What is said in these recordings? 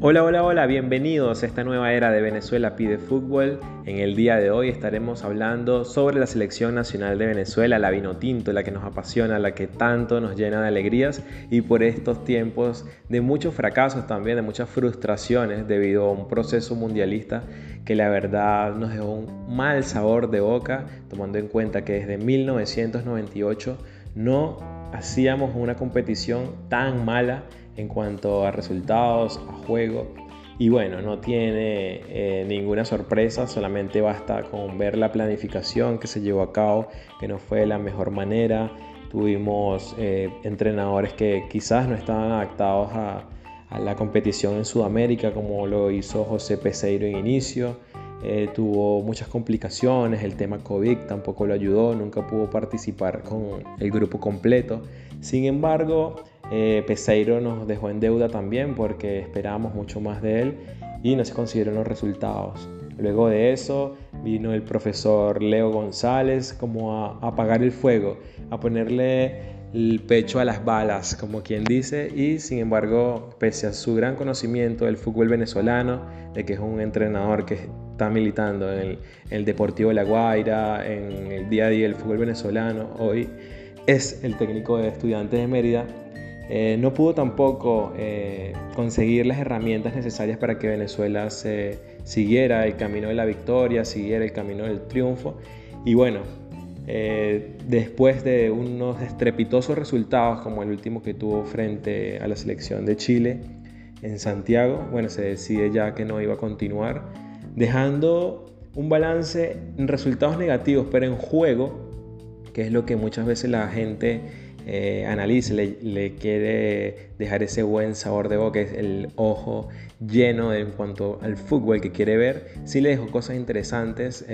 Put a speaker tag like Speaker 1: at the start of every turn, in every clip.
Speaker 1: Hola, hola, hola, bienvenidos a esta nueva era de Venezuela Pide Fútbol. En el día de hoy estaremos hablando sobre la selección nacional de Venezuela, la vino tinto, la que nos apasiona, la que tanto nos llena de alegrías y por estos tiempos de muchos fracasos también, de muchas frustraciones debido a un proceso mundialista que la verdad nos dejó un mal sabor de boca, tomando en cuenta que desde 1998 no hacíamos una competición tan mala en cuanto a resultados, a juego. Y bueno, no tiene eh, ninguna sorpresa, solamente basta con ver la planificación que se llevó a cabo, que no fue de la mejor manera. Tuvimos eh, entrenadores que quizás no estaban adaptados a, a, la competición en Sudamérica, como lo hizo José Peseiro en inicio. Eh, tuvo muchas complicaciones, el tema COVID tampoco lo ayudó, nunca pudo participar con el grupo completo. Sin embargo, eh, Peseiro nos dejó en deuda también porque esperábamos mucho más de él y no se consiguieron los resultados. Luego de eso vino el profesor Leo González como a, apagar el fuego, a ponerle el pecho a las balas, como quien dice, y sin embargo, pese a su gran conocimiento del fútbol venezolano, de que es un entrenador que está militando en el, en el Deportivo de La Guaira, en el día a día del fútbol venezolano, hoy es el técnico de estudiantes de Mérida, eh, no pudo tampoco eh, conseguir las herramientas necesarias para que Venezuela siguiera el camino de la victoria, siguiera el camino del triunfo. Y bueno, eh, después de unos estrepitosos resultados como el último que tuvo frente a la selección de Chile en Santiago, bueno, se decide ya que no iba a continuar, dejando un balance en resultados negativos, pero en juego, que es lo que muchas veces la gente eh, le, quiere dejar ese buen sabor de boca, el ojo lleno en cuanto al fútbol que quiere ver, sí le dejó cosas interesantes,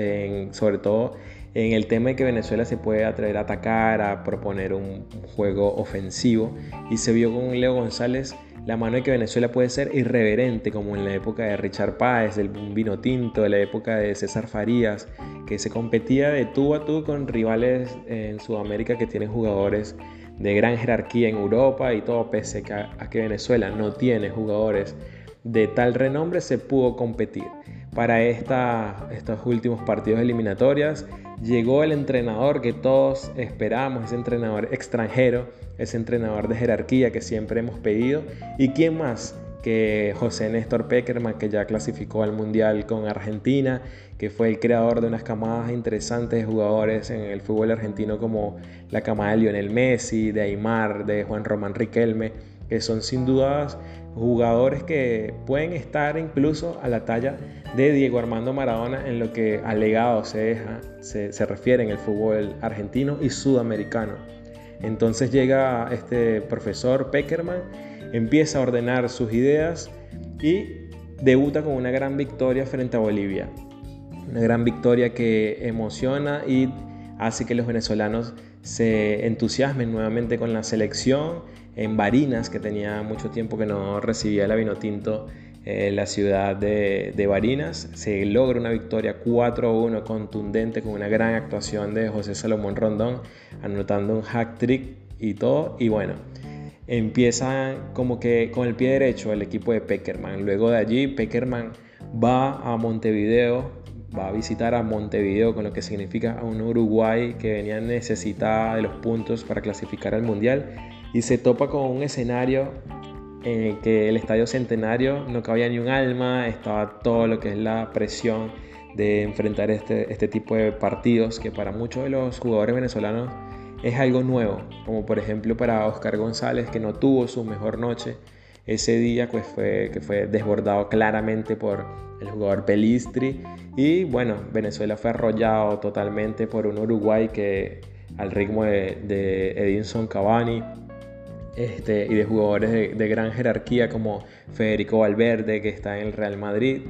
Speaker 1: sobre todo en el tema de que Venezuela se puede atrever a atacar, a proponer un, juego ofensivo, y se vio con Leo González la mano de que Venezuela puede ser irreverente, como en la época de Richard Páez, del vino tinto, de la época de César Farías, que se competía de tú a tú con rivales en Sudamérica que tienen jugadores de gran jerarquía en Europa y todo, pese a, que Venezuela no tiene jugadores de tal renombre, se pudo competir. Para esta, estos últimos partidos eliminatorias llegó el entrenador que todos esperamos, ese entrenador extranjero, ese entrenador de jerarquía que siempre hemos pedido. ¿Y quién más? Que José Néstor Peckerman, que ya clasificó al Mundial con Argentina, que fue el creador de unas camadas interesantes de jugadores en el fútbol argentino como la camada de Lionel Messi, de Aymar, de Juan Román Riquelme, que son sin dudas jugadores que pueden estar incluso a la talla de Diego Armando Maradona en lo que al legado se, deja, se, se refiere en el fútbol argentino y sudamericano. Entonces llega este profesor Peckerman empieza a ordenar sus ideas y debuta con una gran victoria frente a Bolivia. Una gran victoria que emociona y hace que los venezolanos se entusiasmen nuevamente con la selección en Barinas, que tenía mucho tiempo que no recibía el vino tinto en la ciudad de, de, Barinas. Se logra una victoria 4-1 contundente con una gran actuación de José Salomón Rondón, anotando un hack trick y todo. Y bueno, empieza como que con el pie derecho el equipo de Peckerman. Luego de allí, Peckerman va a Montevideo, va a visitar a Montevideo, con lo que significa a un Uruguay que venía necesitada de los puntos para clasificar al Mundial y se topa con un escenario en el que el Estadio Centenario no cabía ni un alma, estaba todo lo que es la presión de enfrentar este, este tipo de partidos que para muchos de los jugadores venezolanos es algo nuevo, como por ejemplo para Oscar González, que no tuvo su mejor noche ese día, pues fue, que fue desbordado claramente por el jugador Pelistri. Y bueno, Venezuela fue arrollado totalmente por un Uruguay que al ritmo de, Edinson Cavani este, y de jugadores de, gran jerarquía como Federico Valverde, que está en el Real Madrid,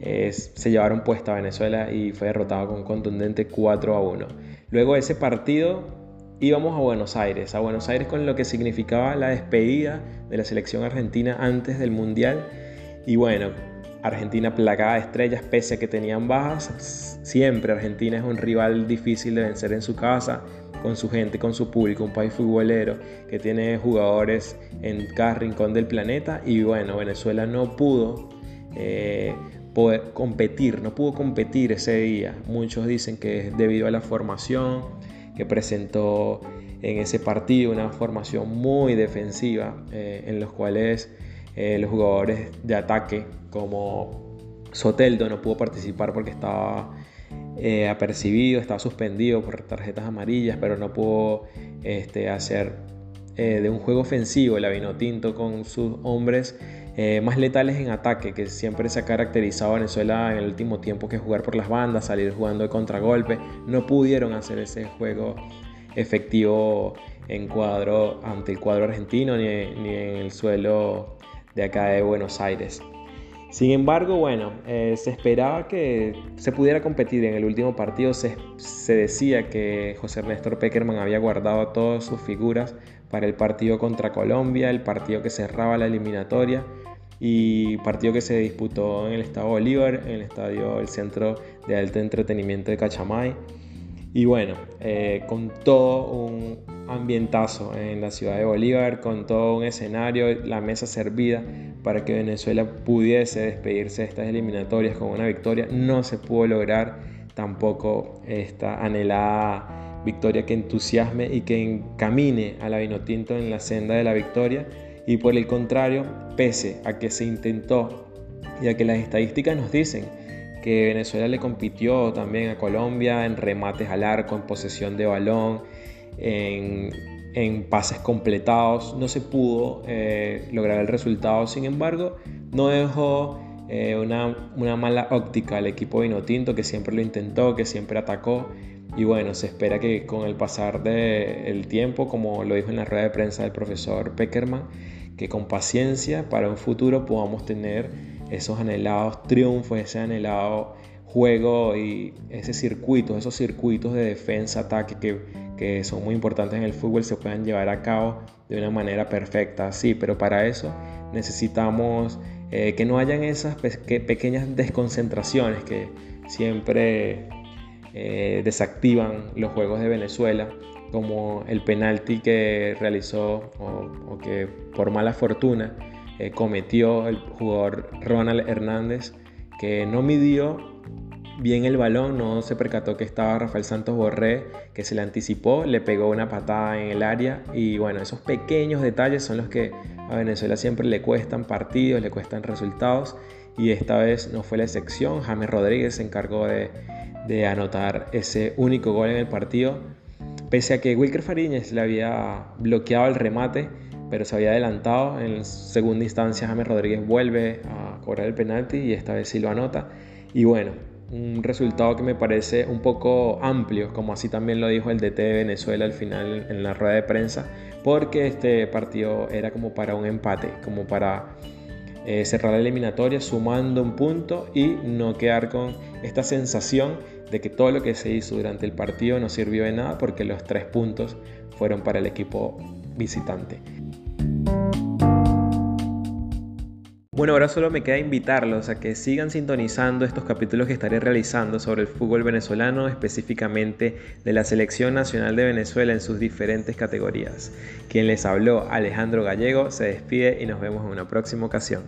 Speaker 1: se llevaron puesta a Venezuela y fue derrotado con contundente 4 a 1. Luego de ese partido, íbamos a Buenos Aires, a Buenos Aires con lo que significaba la despedida de la selección argentina antes del Mundial. Y bueno, Argentina plagada de estrellas pese a que tenían bajas. Siempre Argentina es un rival difícil de vencer en su casa, con su gente, con su público, un país futbolero que tiene jugadores en cada rincón del planeta y bueno, Venezuela no pudo eh, competir, no pudo competir ese día. Muchos dicen que es debido a la formación que presentó en ese partido, una formación muy defensiva eh, en los cuales eh, los jugadores de ataque como Soteldo no pudo participar porque estaba eh, apercibido, estaba suspendido por tarjetas amarillas, pero no pudo este, hacer eh, de un juego ofensivo el Avinotinto con sus hombres más letales en ataque, que siempre se ha caracterizado a Venezuela en el último tiempo que jugar por las bandas, salir jugando de contragolpe. No pudieron hacer ese juego efectivo en cuadro ante el cuadro argentino ni, ni en el suelo de acá de Buenos Aires. Sin embargo, bueno, eh, se esperaba que se pudiera competir en el último partido. Se, decía que José Néstor Peckerman había guardado todas sus figuras para el partido contra Colombia, el partido que cerraba la eliminatoria y partido que se disputó en el Estado Bolívar, en el estadio el Centro de Alto Entretenimiento de Cachamay. Y bueno, eh, con todo un ambientazo en la ciudad de Bolívar, con todo un escenario, la mesa servida para que Venezuela pudiese despedirse de estas eliminatorias con una victoria. No se pudo lograr tampoco esta anhelada victoria que entusiasme y que encamine a la Vinotinto en la senda de la victoria. Y por el contrario, pese a que se intentó y a que las estadísticas nos dicen que Venezuela le compitió también a Colombia en remates al arco, en posesión de balón, en, pases completados. No se pudo eh, lograr el resultado, sin embargo, no dejó eh, una, mala óptica al equipo Vinotinto que siempre lo intentó, que siempre atacó. Y bueno, se espera que con el pasar del tiempo, como lo dijo en la rueda de prensa del profesor Peckerman, que con paciencia para un futuro podamos tener esos anhelados triunfos, ese anhelado juego y ese circuito, esos circuitos de defensa, ataque que, que son muy importantes en el fútbol se puedan llevar a cabo de una manera perfecta. Sí, pero para eso necesitamos eh, que no hayan esas pequeñas desconcentraciones que siempre eh, desactivan los juegos de Venezuela, como el penalti que realizó o, que por mala fortuna eh, cometió el jugador Ronald Hernández, que no midió bien el balón, no se percató que estaba Rafael Santos Borré, que se le anticipó, le pegó una patada en el área y bueno, esos pequeños detalles son los que a Venezuela siempre le cuestan partidos, le cuestan resultados y esta vez no fue la excepción, James Rodríguez se encargó de, anotar ese único gol en el partido, pese a que Wilker Fariñez le había bloqueado el remate, pero se había adelantado, en segunda instancia James Rodríguez vuelve a cobrar el penalti y esta vez sí lo anota. Y bueno, un resultado que me parece un poco amplio, como así también lo dijo el DT de Venezuela al final en la rueda de prensa, porque este partido era como para un empate, como para eh, cerrar la eliminatoria sumando un punto y no quedar con esta sensación de que todo lo que se hizo durante el partido no sirvió de nada porque los tres puntos fueron para el equipo visitante. Bueno, ahora solo me queda invitarlos a que sigan sintonizando estos capítulos que estaré realizando sobre el fútbol venezolano, específicamente de la Selección Nacional de Venezuela en sus diferentes categorías. Quien les habló, Alejandro Gallego, se despide y nos vemos en una próxima ocasión.